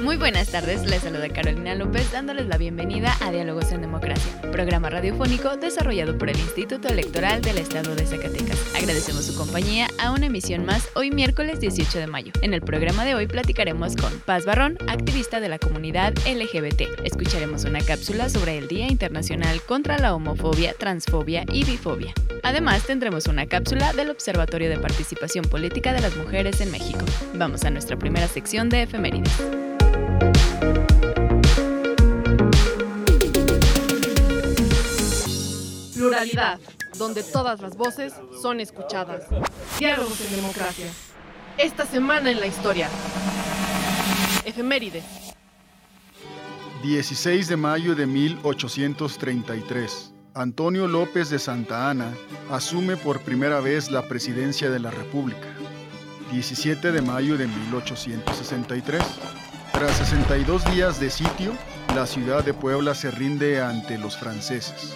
Muy buenas tardes, les saluda Carolina López dándoles la bienvenida a Diálogos en Democracia, programa radiofónico desarrollado por el Instituto Electoral del Estado de Zacatecas. Agradecemos su compañía a una emisión más hoy miércoles 18 de mayo. En el programa de hoy platicaremos con Paz Barrón, activista de la comunidad LGBT. Escucharemos una cápsula sobre el Día Internacional contra la Homofobia, Transfobia y Bifobia. Además, tendremos una cápsula del Observatorio de Participación Política de las Mujeres en México. Vamos a nuestra primera sección de efemérides. Pluralidad, donde todas las voces son escuchadas. Diálogos en democracia. Esta semana en la historia. Efemérides. 16 de mayo de 1833. Antonio López de Santa Ana asume por primera vez la presidencia de la República. 17 de mayo de 1863. Tras 62 días de sitio, la ciudad de Puebla se rinde ante los franceses.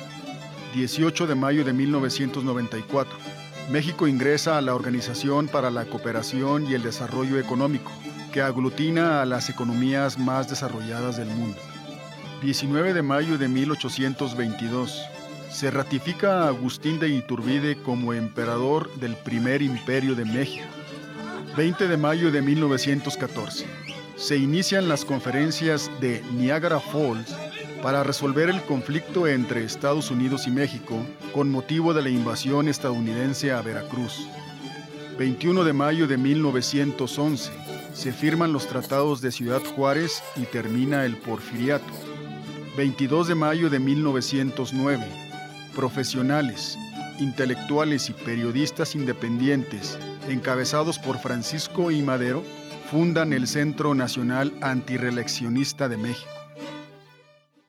18 de mayo de 1994. México ingresa a la Organización para la Cooperación y el Desarrollo Económico, que aglutina a las economías más desarrolladas del mundo. 19 de mayo de 1822. Se ratifica a Agustín de Iturbide como emperador del primer imperio de México. 20 de mayo de 1914. Se inician las conferencias de Niagara Falls para resolver el conflicto entre Estados Unidos y México con motivo de la invasión estadounidense a Veracruz. 21 de mayo de 1911 se firman los tratados de Ciudad Juárez y termina el porfiriato. 22 de mayo de 1909 profesionales, intelectuales y periodistas independientes, encabezados por Francisco I. Madero, fundan el Centro Nacional Antireeleccionista de México.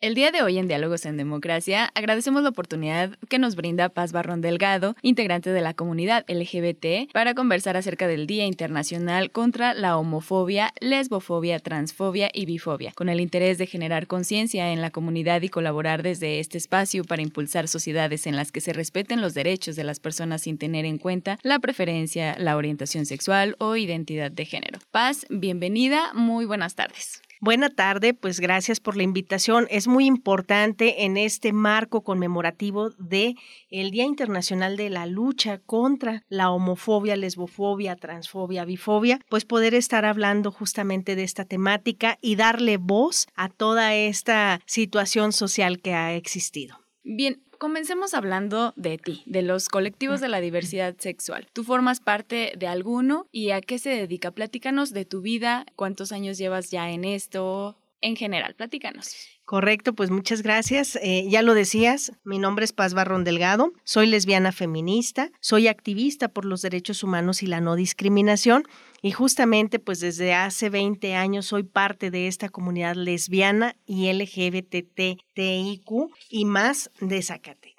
El día de hoy en Diálogos en Democracia agradecemos la oportunidad que nos brinda Paz Barrón Delgado, integrante de la comunidad LGBT, para conversar acerca del Día Internacional contra la homofobia, lesbofobia, transfobia y bifobia, con el interés de generar conciencia en la comunidad y colaborar desde este espacio para impulsar sociedades en las que se respeten los derechos de las personas sin tener en cuenta la preferencia, la orientación sexual o identidad de género. Paz, bienvenida, muy buenas tardes. Buena tarde, pues gracias por la invitación. Es muy importante en este marco conmemorativo de el Día Internacional de la Lucha contra la homofobia, lesbofobia, transfobia, bifobia, pues poder estar hablando justamente de esta temática y darle voz a toda esta situación social que ha existido. Bien, Comencemos hablando de ti, de los colectivos de la diversidad sexual. ¿Tú formas parte de alguno y a qué se dedica? Platícanos de tu vida, cuántos años llevas ya en esto, en general, platícanos. Correcto, pues muchas gracias. Eh, ya lo decías, mi nombre es Paz Barrón Delgado, soy lesbiana feminista, soy activista por los derechos humanos y la no discriminación y justamente pues desde hace 20 años soy parte de esta comunidad lesbiana y LGBTTIQ y más de Zacatecas.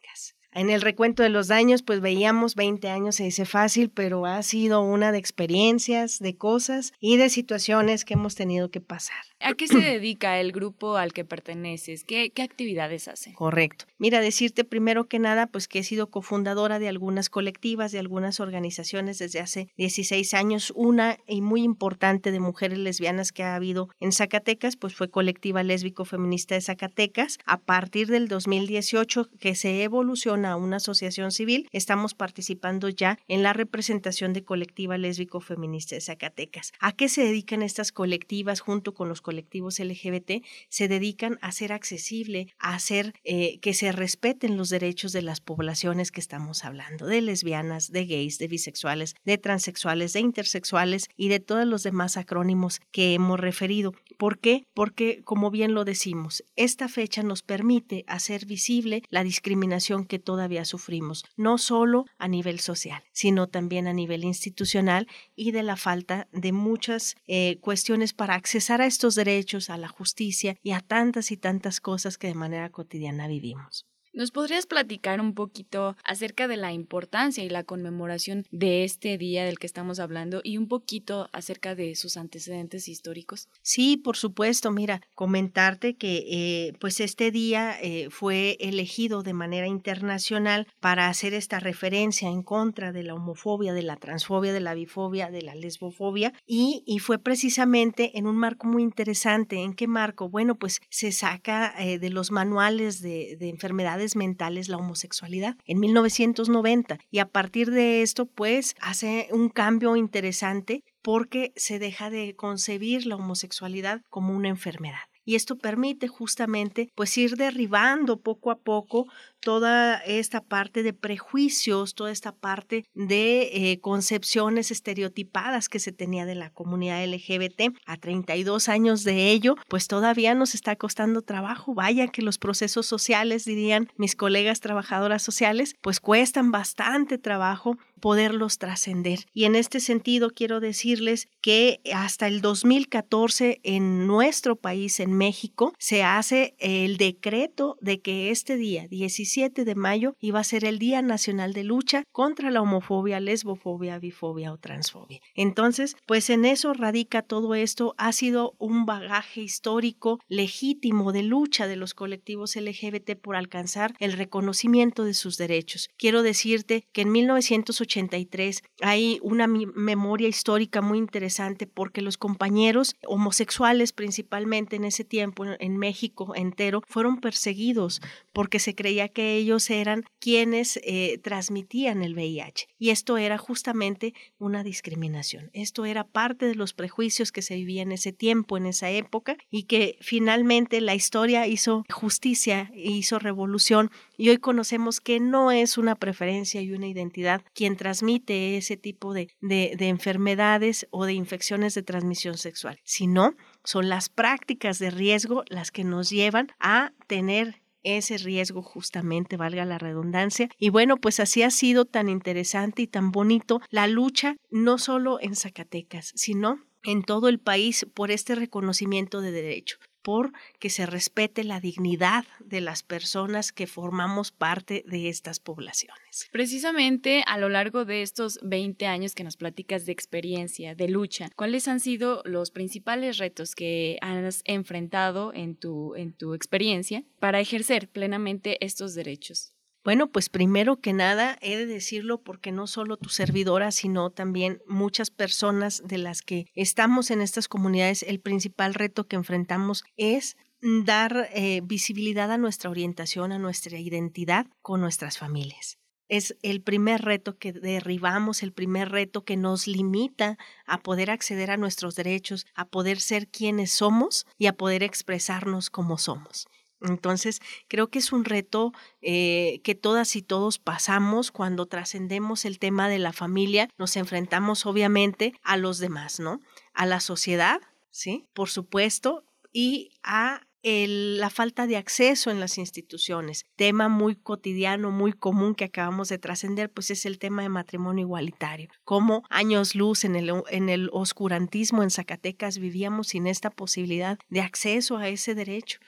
En el recuento de los daños, pues veíamos 20 años, se dice fácil, pero ha sido una de experiencias, de cosas y de situaciones que hemos tenido que pasar. ¿A qué se dedica el grupo al que perteneces? ¿Qué, qué actividades hacen? Correcto. Mira, decirte primero que nada, pues que he sido cofundadora de algunas colectivas, de algunas organizaciones desde hace 16 años. Una y muy importante de mujeres lesbianas que ha habido en Zacatecas, pues fue Colectiva Lésbico Feminista de Zacatecas. A partir del 2018 que se evoluciona a una asociación civil, estamos participando ya en la representación de colectiva lésbico feminista de Zacatecas. ¿A qué se dedican estas colectivas junto con los colectivos LGBT? Se dedican a hacer accesible, a hacer eh, que se respeten los derechos de las poblaciones que estamos hablando, de lesbianas, de gays, de bisexuales, de transexuales, de intersexuales y de todos los demás acrónimos que hemos referido. ¿Por qué? Porque, como bien lo decimos, esta fecha nos permite hacer visible la discriminación que todavía sufrimos, no solo a nivel social, sino también a nivel institucional y de la falta de muchas eh, cuestiones para accesar a estos derechos, a la justicia y a tantas y tantas cosas que de manera cotidiana vivimos. ¿Nos podrías platicar un poquito acerca de la importancia y la conmemoración de este día del que estamos hablando y un poquito acerca de sus antecedentes históricos? Sí, por supuesto. Mira, comentarte que eh, pues este día eh, fue elegido de manera internacional para hacer esta referencia en contra de la homofobia, de la transfobia, de la bifobia, de la lesbofobia y, y fue precisamente en un marco muy interesante. ¿En qué marco? Bueno, pues se saca eh, de los manuales de, de enfermedades mentales la homosexualidad en 1990 y a partir de esto pues hace un cambio interesante porque se deja de concebir la homosexualidad como una enfermedad y esto permite justamente pues ir derribando poco a poco toda esta parte de prejuicios, toda esta parte de eh, concepciones estereotipadas que se tenía de la comunidad LGBT. A 32 años de ello, pues todavía nos está costando trabajo. Vaya que los procesos sociales, dirían mis colegas trabajadoras sociales, pues cuestan bastante trabajo poderlos trascender. Y en este sentido quiero decirles que hasta el 2014 en nuestro país, en México, se hace el decreto de que este día, 17 17 de mayo iba a ser el Día Nacional de Lucha contra la homofobia, lesbofobia, bifobia o transfobia. Entonces, pues en eso radica todo esto. Ha sido un bagaje histórico legítimo de lucha de los colectivos LGBT por alcanzar el reconocimiento de sus derechos. Quiero decirte que en 1983 hay una memoria histórica muy interesante porque los compañeros homosexuales principalmente en ese tiempo en México entero fueron perseguidos porque se creía que ellos eran quienes eh, transmitían el VIH. Y esto era justamente una discriminación. Esto era parte de los prejuicios que se vivían en ese tiempo, en esa época, y que finalmente la historia hizo justicia, hizo revolución, y hoy conocemos que no es una preferencia y una identidad quien transmite ese tipo de, de, de enfermedades o de infecciones de transmisión sexual, sino son las prácticas de riesgo las que nos llevan a tener ese riesgo justamente, valga la redundancia. Y bueno, pues así ha sido tan interesante y tan bonito la lucha, no solo en Zacatecas, sino en todo el país por este reconocimiento de derecho por que se respete la dignidad de las personas que formamos parte de estas poblaciones. Precisamente a lo largo de estos 20 años que nos platicas de experiencia, de lucha, ¿cuáles han sido los principales retos que has enfrentado en tu, en tu experiencia para ejercer plenamente estos derechos? Bueno, pues primero que nada he de decirlo porque no solo tu servidora, sino también muchas personas de las que estamos en estas comunidades, el principal reto que enfrentamos es dar eh, visibilidad a nuestra orientación, a nuestra identidad con nuestras familias. Es el primer reto que derribamos, el primer reto que nos limita a poder acceder a nuestros derechos, a poder ser quienes somos y a poder expresarnos como somos. Entonces, creo que es un reto eh, que todas y todos pasamos cuando trascendemos el tema de la familia, nos enfrentamos obviamente a los demás, ¿no? A la sociedad, ¿sí? Por supuesto, y a la falta de acceso en las instituciones. Tema muy cotidiano, muy común que acabamos de trascender, pues es el tema de matrimonio igualitario. Como años luz en el, en el oscurantismo en Zacatecas vivíamos sin esta posibilidad de acceso a ese derecho.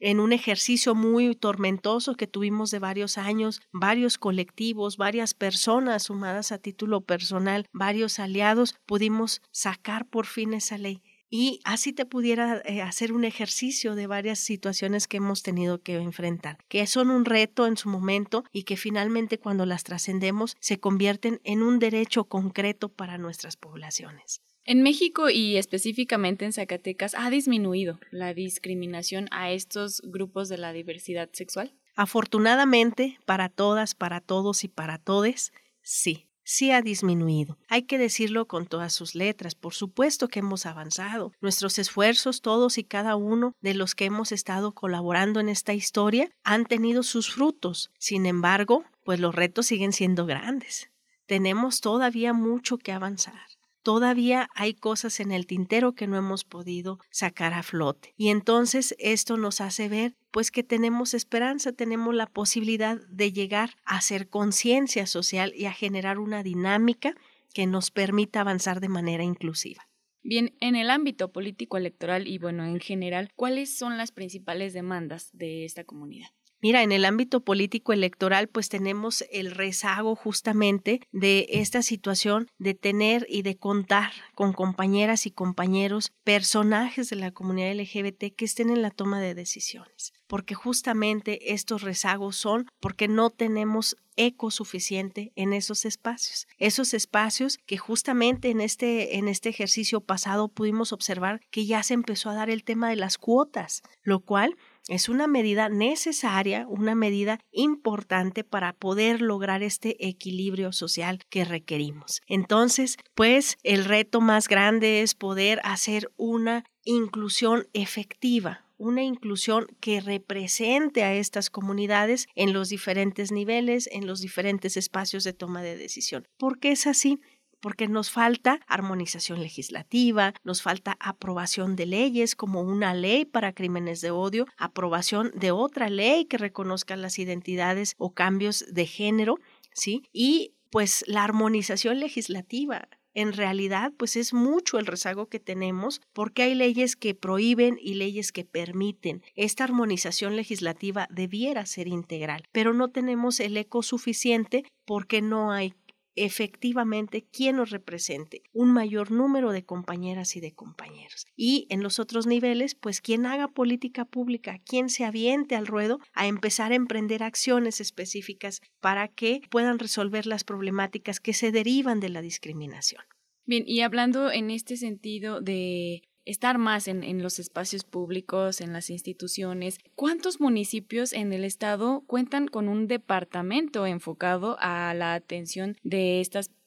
En un ejercicio muy tormentoso que tuvimos de varios años, varios colectivos, varias personas sumadas a título personal, varios aliados, pudimos sacar por fin esa ley y así te pudiera eh, hacer un ejercicio de varias situaciones que hemos tenido que enfrentar, que son un reto en su momento y que finalmente cuando las trascendemos se convierten en un derecho concreto para nuestras poblaciones. En México y específicamente en Zacatecas ha disminuido la discriminación a estos grupos de la diversidad sexual. Afortunadamente, para todas, para todos y para todes, sí, sí ha disminuido. Hay que decirlo con todas sus letras. Por supuesto que hemos avanzado. Nuestros esfuerzos, todos y cada uno de los que hemos estado colaborando en esta historia, han tenido sus frutos. Sin embargo, pues los retos siguen siendo grandes. Tenemos todavía mucho que avanzar todavía hay cosas en el tintero que no hemos podido sacar a flote. Y entonces esto nos hace ver pues que tenemos esperanza, tenemos la posibilidad de llegar a hacer conciencia social y a generar una dinámica que nos permita avanzar de manera inclusiva. Bien, en el ámbito político electoral y bueno, en general, ¿cuáles son las principales demandas de esta comunidad? Mira, en el ámbito político electoral, pues tenemos el rezago justamente de esta situación de tener y de contar con compañeras y compañeros, personajes de la comunidad LGBT que estén en la toma de decisiones porque justamente estos rezagos son porque no tenemos eco suficiente en esos espacios. Esos espacios que justamente en este, en este ejercicio pasado pudimos observar que ya se empezó a dar el tema de las cuotas, lo cual es una medida necesaria, una medida importante para poder lograr este equilibrio social que requerimos. Entonces, pues el reto más grande es poder hacer una inclusión efectiva, una inclusión que represente a estas comunidades en los diferentes niveles, en los diferentes espacios de toma de decisión. ¿Por qué es así? Porque nos falta armonización legislativa, nos falta aprobación de leyes como una ley para crímenes de odio, aprobación de otra ley que reconozca las identidades o cambios de género, ¿sí? Y pues la armonización legislativa, en realidad pues es mucho el rezago que tenemos porque hay leyes que prohíben y leyes que permiten. Esta armonización legislativa debiera ser integral, pero no tenemos el eco suficiente porque no hay efectivamente quien nos represente, un mayor número de compañeras y de compañeros. Y en los otros niveles, pues quien haga política pública, quien se aviente al ruedo a empezar a emprender acciones específicas para que puedan resolver las problemáticas que se derivan de la discriminación. Bien, y hablando en este sentido de estar más en, los espacios públicos, en las instituciones. ¿Cuántos municipios en el estado cuentan con un departamento enfocado a la atención de estas personas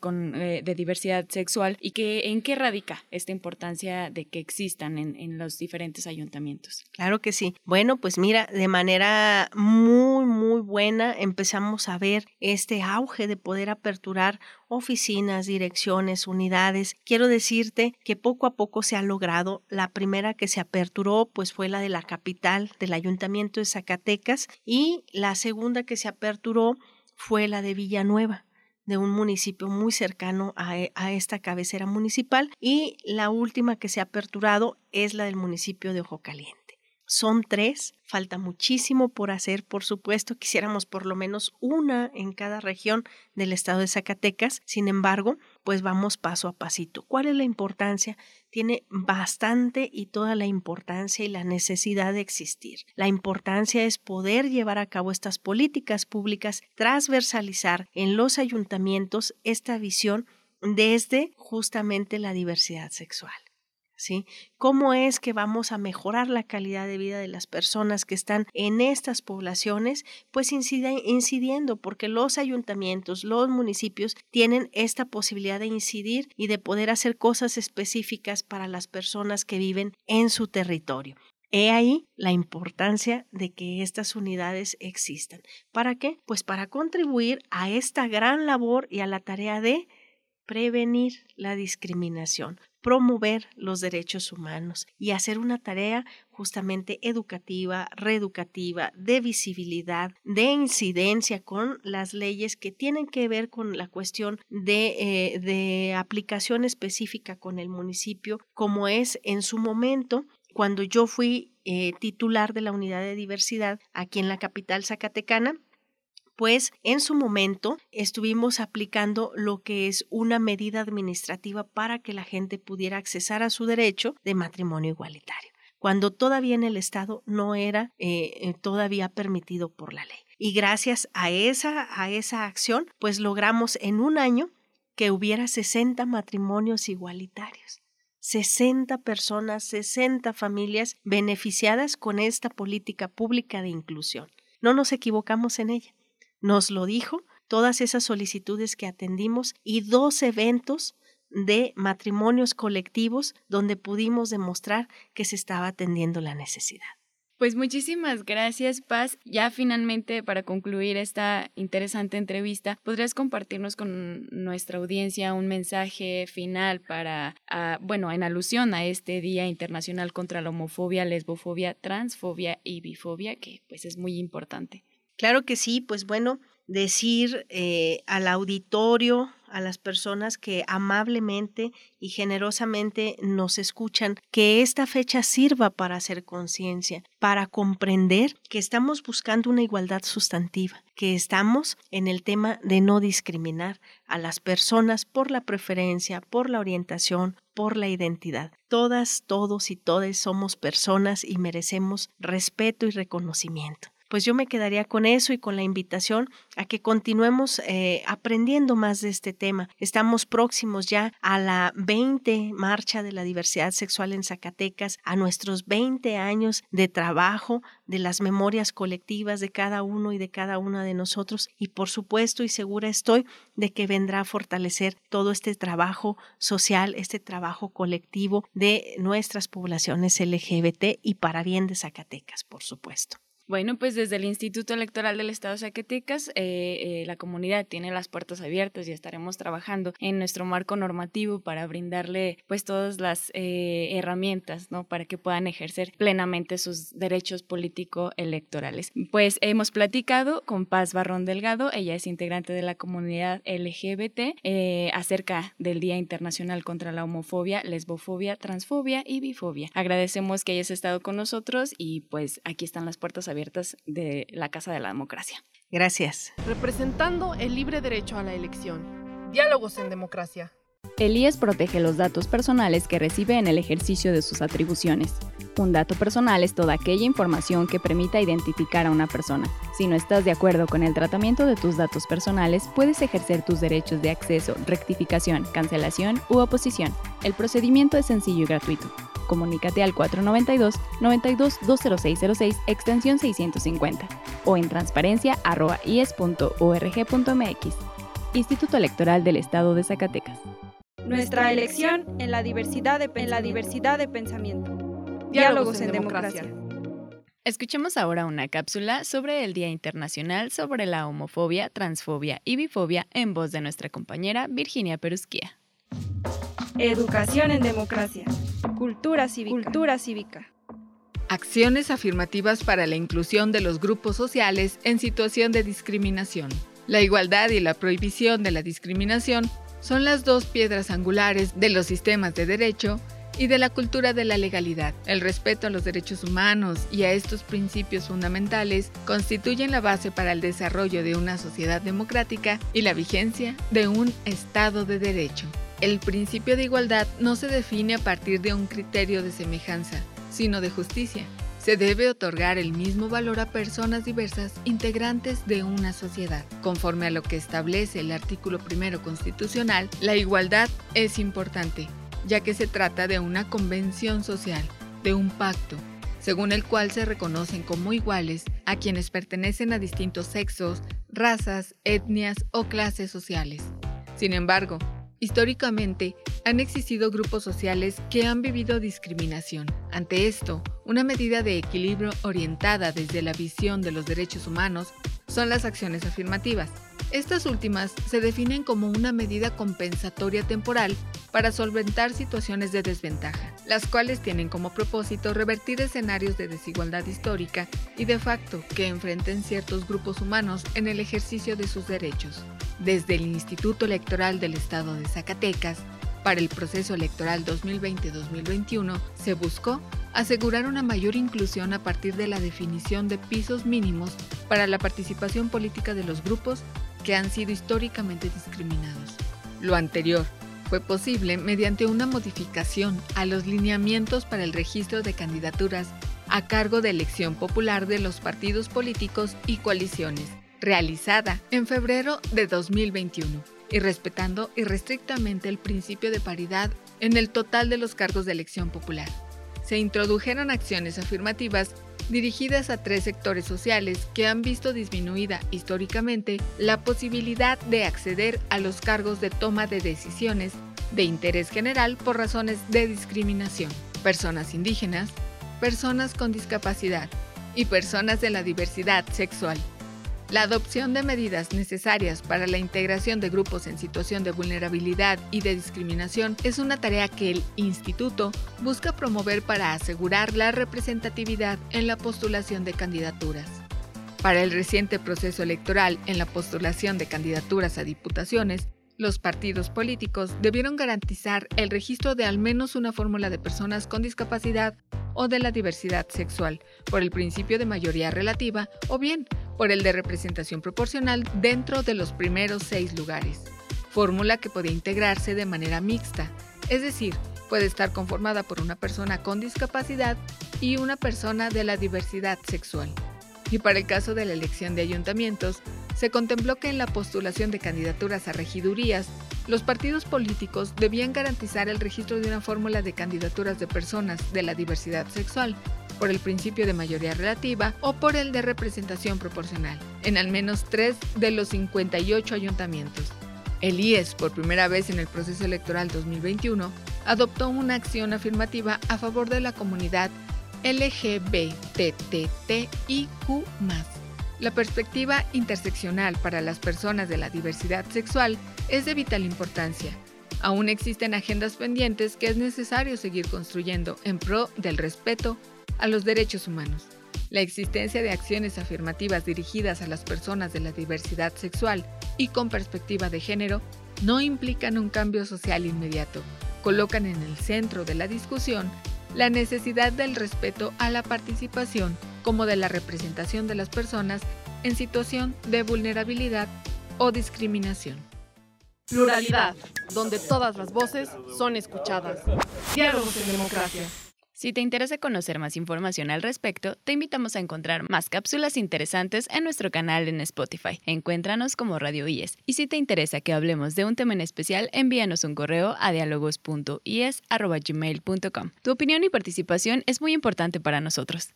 con, eh, de diversidad sexual y que en qué radica esta importancia de que existan en, en, los diferentes ayuntamientos. Claro que sí. Bueno, pues mira, de manera muy, muy buena empezamos a ver este auge de poder aperturar oficinas, direcciones, unidades. Quiero decirte que poco a poco se ha logrado. La primera que se aperturó pues fue la de la capital del ayuntamiento de Zacatecas y la segunda que se aperturó fue la de Villanueva de un municipio muy cercano e, a, esta cabecera municipal y la última que se ha aperturado es la del municipio de Ojo Caliente. Son tres, falta muchísimo por hacer, por supuesto, quisiéramos por lo menos una en cada región del estado de Zacatecas, sin embargo, pues vamos paso a pasito. ¿Cuál es la importancia? Tiene bastante y toda la importancia y la necesidad de existir. La importancia es poder llevar a cabo estas políticas públicas, transversalizar en los ayuntamientos esta visión desde justamente la diversidad sexual. ¿Cómo es que vamos a mejorar la calidad de vida de las personas que están en estas poblaciones? Pues incidiendo, porque los ayuntamientos, los municipios tienen esta posibilidad de incidir y de poder hacer cosas específicas para las personas que viven en su territorio. He ahí la importancia de que estas unidades existan. ¿Para qué? Pues para contribuir a esta gran labor y a la tarea de prevenir la discriminación, promover los derechos humanos y hacer una tarea justamente educativa, reeducativa, de visibilidad, de incidencia con las leyes que tienen que ver con la cuestión de, eh, de aplicación específica con el municipio, como es en su momento cuando yo fui eh, titular de la unidad de diversidad aquí en la capital zacatecana, pues en su momento estuvimos aplicando lo que es una medida administrativa para que la gente pudiera accesar a su derecho de matrimonio igualitario, cuando todavía en el Estado no era eh, eh, todavía permitido por la ley. Y gracias a esa, a esa acción, pues logramos en un año que hubiera 60 matrimonios igualitarios. 60 personas, 60 familias beneficiadas con esta política pública de inclusión. no nos equivocamos en ella. Nos lo dijo todas esas solicitudes que atendimos y dos eventos de matrimonios colectivos donde pudimos demostrar que se estaba atendiendo la necesidad. Pues muchísimas gracias, Paz. Ya finalmente, para concluir esta interesante entrevista, ¿podrías compartirnos con nuestra audiencia un mensaje final para, ah, bueno, en alusión a este Día Internacional contra la Homofobia, Lesbofobia, Transfobia y Bifobia, que pues es muy importante? Claro que sí, pues bueno, decir eh, al auditorio, a las personas que amablemente y generosamente nos escuchan, que esta fecha sirva para hacer conciencia, para comprender que estamos buscando una igualdad sustantiva, que estamos en el tema de no discriminar a las personas por la preferencia, por la orientación, por la identidad. Todas, todos y todas somos personas y merecemos respeto y reconocimiento pues yo me quedaría con eso y con la invitación a que continuemos eh, aprendiendo más de este tema. Estamos próximos ya a la 20 Marcha de la Diversidad Sexual en Zacatecas, a nuestros 20 años de trabajo, de las memorias colectivas de cada uno y de cada una de nosotros y por supuesto y segura estoy de que vendrá a fortalecer todo este trabajo social, este trabajo colectivo de nuestras poblaciones LGBT y para bien de Zacatecas, por supuesto. Bueno, pues desde el Instituto Electoral del Estado de Zacatecas, eh, eh, la comunidad tiene las puertas abiertas y estaremos trabajando en nuestro marco normativo para brindarle pues todas las eh, herramientas, ¿no? Para que puedan ejercer plenamente sus derechos político-electorales. Pues hemos platicado con Paz Barrón Delgado, ella es integrante de la comunidad LGBT, acerca del Día Internacional contra la Homofobia, Lesbofobia, Transfobia y Bifobia. Agradecemos que hayas estado con nosotros y pues aquí están las puertas abiertas abiertas de la Casa de la Democracia. Gracias. Representando el libre derecho a la elección. Diálogos en democracia. El IES protege los datos personales que recibe en el ejercicio de sus atribuciones. Un dato personal es toda aquella información que permita identificar a una persona. Si no estás de acuerdo con el tratamiento de tus datos personales, puedes ejercer tus derechos de acceso, rectificación, cancelación u oposición. El procedimiento es sencillo y gratuito. Comunícate al 492-92-20606 extensión 650 o en transparencia.ies.org.mx. Instituto Electoral del Estado de Zacatecas. Nuestra elección en la diversidad de, en la diversidad de pensamiento. Diálogos en, democracia. Escuchemos ahora una cápsula sobre el Día Internacional sobre la homofobia, transfobia y bifobia en voz de nuestra compañera Virginia Perusquía. Educación en democracia. Cultura cívica. Cultura cívica. Acciones afirmativas para la inclusión de los grupos sociales en situación de discriminación. La igualdad y la prohibición de la discriminación son las dos piedras angulares de los sistemas de derecho y de la cultura de la legalidad. El respeto a los derechos humanos y a estos principios fundamentales constituyen la base para el desarrollo de una sociedad democrática y la vigencia de un Estado de Derecho. El principio de igualdad no se define a partir de un criterio de semejanza, sino de justicia. Se debe otorgar el mismo valor a personas diversas integrantes de una sociedad. Conforme a lo que establece el artículo primero constitucional, la igualdad es importante, ya que se trata de una convención social, de un pacto, según el cual se reconocen como iguales a quienes pertenecen a distintos sexos, razas, etnias o clases sociales. Sin embargo, Históricamente, han existido grupos sociales que han vivido discriminación. Ante esto, una medida de equilibrio orientada desde la visión de los derechos humanos son las acciones afirmativas. Estas últimas se definen como una medida compensatoria temporal para solventar situaciones de desventaja, las cuales tienen como propósito revertir escenarios de desigualdad histórica y de facto que enfrenten ciertos grupos humanos en el ejercicio de sus derechos. Desde el Instituto Electoral del Estado de Zacatecas, para el proceso electoral 2020-2021 se buscó asegurar una mayor inclusión a partir de la definición de pisos mínimos para la participación política de los grupos que han sido históricamente discriminados. Lo anterior fue posible mediante una modificación a los lineamientos para el registro de candidaturas a cargo de elección popular de los partidos políticos y coaliciones, realizada en febrero de 2021 y respetando irrestrictamente el principio de paridad en el total de los cargos de elección popular. Se introdujeron acciones afirmativas dirigidas a tres sectores sociales que han visto disminuida históricamente la posibilidad de acceder a los cargos de toma de decisiones de interés general por razones de discriminación. Personas indígenas, personas con discapacidad y personas de la diversidad sexual. La adopción de medidas necesarias para la integración de grupos en situación de vulnerabilidad y de discriminación es una tarea que el Instituto busca promover para asegurar la representatividad en la postulación de candidaturas. Para el reciente proceso electoral en la postulación de candidaturas a diputaciones, los partidos políticos debieron garantizar el registro de al menos una fórmula de personas con discapacidad o de la diversidad sexual, por el principio de mayoría relativa o bien por el de representación proporcional dentro de los primeros seis lugares. Fórmula que podía integrarse de manera mixta, es decir, puede estar conformada por una persona con discapacidad y una persona de la diversidad sexual. Y para el caso de la elección de ayuntamientos, se contempló que en la postulación de candidaturas a regidurías, los partidos políticos debían garantizar el registro de una fórmula de candidaturas de personas de la diversidad sexual, por el principio de mayoría relativa o por el de representación proporcional, en al menos tres de los 58 ayuntamientos. El IES, por primera vez en el proceso electoral 2021, adoptó una acción afirmativa a favor de la comunidad LGBTTIQ. La perspectiva interseccional para las personas de la diversidad sexual es de vital importancia. Aún existen agendas pendientes que es necesario seguir construyendo en pro del respeto a los derechos humanos. La existencia de acciones afirmativas dirigidas a las personas de la diversidad sexual y con perspectiva de género no implican un cambio social inmediato, colocan en el centro de la discusión la necesidad del respeto a la participación como de la representación de las personas en situación de vulnerabilidad o discriminación. Pluralidad, donde todas las voces son escuchadas. Diálogos en democracia. Si te interesa conocer más información al respecto, te invitamos a encontrar más cápsulas interesantes en nuestro canal en Spotify. Encuéntranos como Radio IES. Y si te interesa que hablemos de un tema en especial, envíanos un correo a dialogos.ies.gmail.com. Tu opinión y participación es muy importante para nosotros.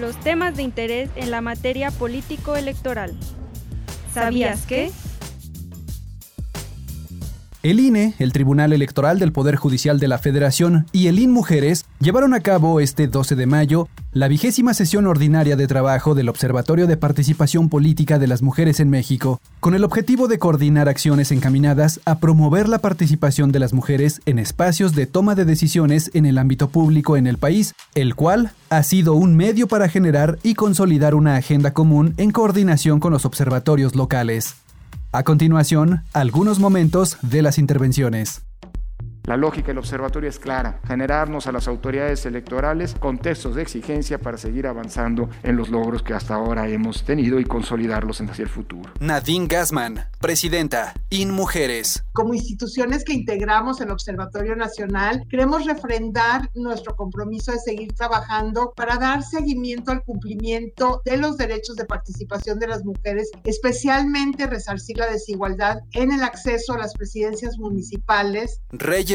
Los temas de interés en la materia político-electoral. ¿Sabías que? El INE, el Tribunal Electoral del Poder Judicial de la Federación y el IN Mujeres llevaron a cabo este 12 de mayo la vigésima sesión ordinaria de trabajo del Observatorio de Participación Política de las Mujeres en México, con el objetivo de coordinar acciones encaminadas a promover la participación de las mujeres en espacios de toma de decisiones en el ámbito público en el país, el cual ha sido un medio para generar y consolidar una agenda común en coordinación con los observatorios locales. A continuación, algunos momentos de las intervenciones. La lógica del observatorio es clara, generarnos a las autoridades electorales contextos de exigencia para seguir avanzando en los logros que hasta ahora hemos tenido y consolidarlos hacia el futuro. Nadine Gassman, presidenta, InMujeres. Como instituciones que integramos el Observatorio Nacional, queremos refrendar nuestro compromiso de seguir trabajando para dar seguimiento al cumplimiento de los derechos de participación de las mujeres, especialmente resarcir la desigualdad en el acceso a las presidencias municipales.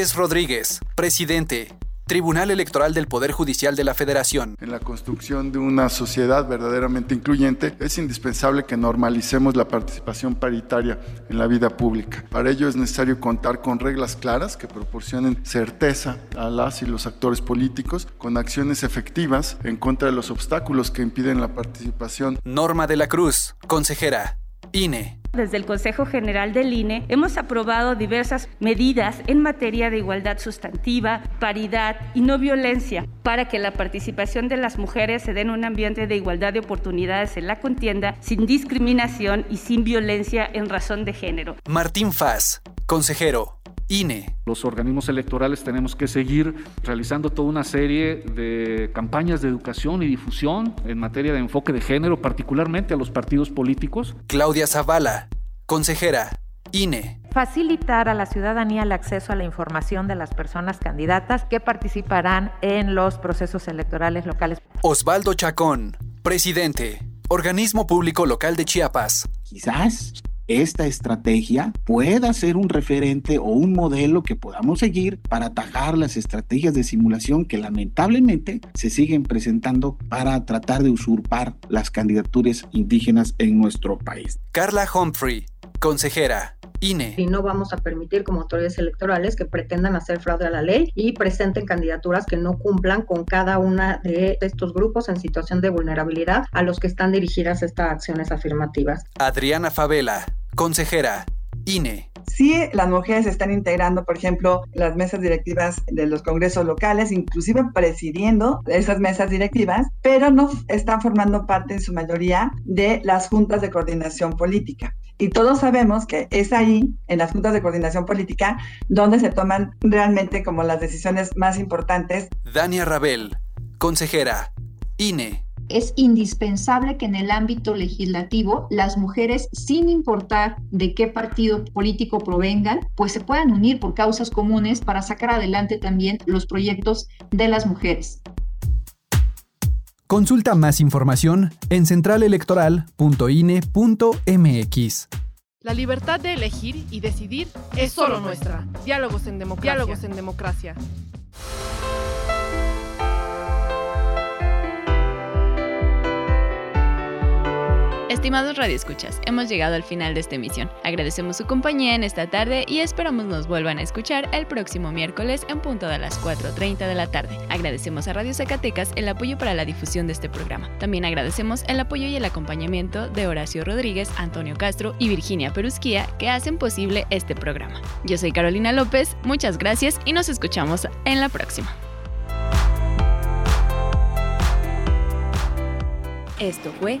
Reyes Rodríguez, presidente. Tribunal Electoral del Poder Judicial de la Federación. En la construcción de una sociedad verdaderamente incluyente es indispensable que normalicemos la participación paritaria en la vida pública. Para ello es necesario contar con reglas claras que proporcionen certeza a las y los actores políticos, con acciones efectivas en contra de los obstáculos que impiden la participación. Norma de la Cruz, consejera. INE. Desde el Consejo General del INE hemos aprobado diversas medidas en materia de igualdad sustantiva, paridad y no violencia para que la participación de las mujeres se dé en un ambiente de igualdad de oportunidades en la contienda, sin discriminación y sin violencia en razón de género. Martín Faz, consejero. INE. Los organismos electorales tenemos que seguir realizando toda una serie de campañas de educación y difusión en materia de enfoque de género, particularmente a los partidos políticos. Claudia Zavala, consejera. INE. Facilitar a la ciudadanía el acceso a la información de las personas candidatas que participarán en los procesos electorales locales. Osvaldo Chacón, presidente, Organismo Público Local de Chiapas. Quizás esta estrategia pueda ser un referente o un modelo que podamos seguir para atajar las estrategias de simulación que lamentablemente se siguen presentando para tratar de usurpar las candidaturas indígenas en nuestro país. Carla Humphrey, consejera. INE. Y no vamos a permitir como autoridades electorales que pretendan hacer fraude a la ley y presenten candidaturas que no cumplan con cada una de estos grupos en situación de vulnerabilidad a los que están dirigidas estas acciones afirmativas. Adriana Favela, consejera. INE. Sí, las mujeres están integrando, por ejemplo, las mesas directivas de los congresos locales, inclusive presidiendo esas mesas directivas, pero no están formando parte en su mayoría de las juntas de coordinación política. Y todos sabemos que es ahí, en las juntas de coordinación política, donde se toman realmente como las decisiones más importantes. Dania Rabel, consejera, INE es indispensable que en el ámbito legislativo las mujeres, sin importar de qué partido político provengan, pues se puedan unir por causas comunes para sacar adelante también los proyectos de las mujeres. Consulta más información en centralelectoral.ine.mx. La libertad de elegir y decidir es solo nuestra. Diálogos en democracia. Diálogos en democracia. Estimados radioescuchas, hemos llegado al final de esta emisión. Agradecemos su compañía en esta tarde y esperamos nos vuelvan a escuchar el próximo miércoles en punto de las 4.30 de la tarde. Agradecemos a Radio Zacatecas el apoyo para la difusión de este programa. También agradecemos el apoyo y el acompañamiento de Horacio Rodríguez, Antonio Castro y Virginia Perusquía que hacen posible este programa. Yo soy Carolina López, muchas gracias y nos escuchamos en la próxima. Esto fue